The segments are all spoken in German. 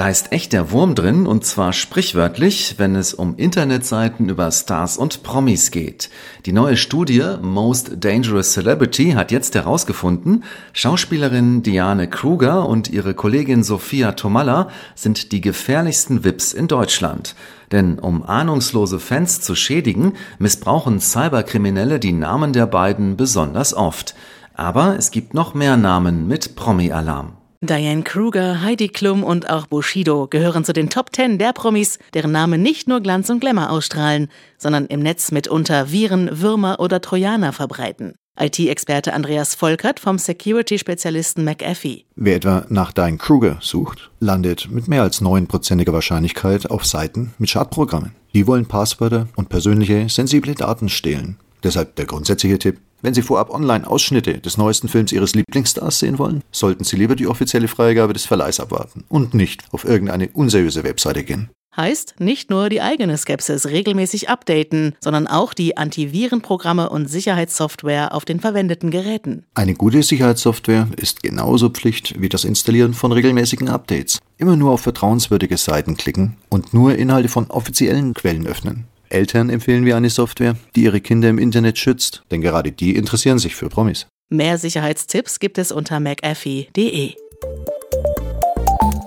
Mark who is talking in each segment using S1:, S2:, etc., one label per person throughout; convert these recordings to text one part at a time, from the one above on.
S1: Da ist echt der Wurm drin und zwar sprichwörtlich, wenn es um Internetseiten über Stars und Promis geht. Die neue Studie Most Dangerous Celebrity hat jetzt herausgefunden, Schauspielerin Diane Kruger und ihre Kollegin Sophia Tomalla sind die gefährlichsten VIPs in Deutschland. Denn um ahnungslose Fans zu schädigen, missbrauchen Cyberkriminelle die Namen der beiden besonders oft. Aber es gibt noch mehr Namen mit Promi-Alarm.
S2: Diane Kruger, Heidi Klum und auch Bushido gehören zu den Top Ten der Promis, deren Namen nicht nur Glanz und Glamour ausstrahlen, sondern im Netz mitunter Viren, Würmer oder Trojaner verbreiten. IT-Experte Andreas Volkert vom Security-Spezialisten McAfee.
S3: Wer etwa nach Diane Kruger sucht, landet mit mehr als neunprozentiger Wahrscheinlichkeit auf Seiten mit Schadprogrammen. Die wollen Passwörter und persönliche, sensible Daten stehlen. Deshalb der grundsätzliche Tipp, wenn Sie vorab online Ausschnitte des neuesten Films Ihres Lieblingsstars sehen wollen, sollten Sie lieber die offizielle Freigabe des Verleihs abwarten und nicht auf irgendeine unseriöse Webseite gehen.
S2: Heißt, nicht nur die eigene Skepsis regelmäßig updaten, sondern auch die Antivirenprogramme und Sicherheitssoftware auf den verwendeten Geräten.
S3: Eine gute Sicherheitssoftware ist genauso Pflicht wie das Installieren von regelmäßigen Updates. Immer nur auf vertrauenswürdige Seiten klicken und nur Inhalte von offiziellen Quellen öffnen. Eltern empfehlen wir eine Software, die ihre Kinder im Internet schützt, denn gerade die interessieren sich für Promis.
S2: Mehr Sicherheitstipps gibt es unter mcafee.de.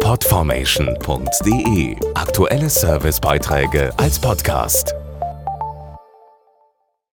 S4: Podformation.de Aktuelle Servicebeiträge als Podcast.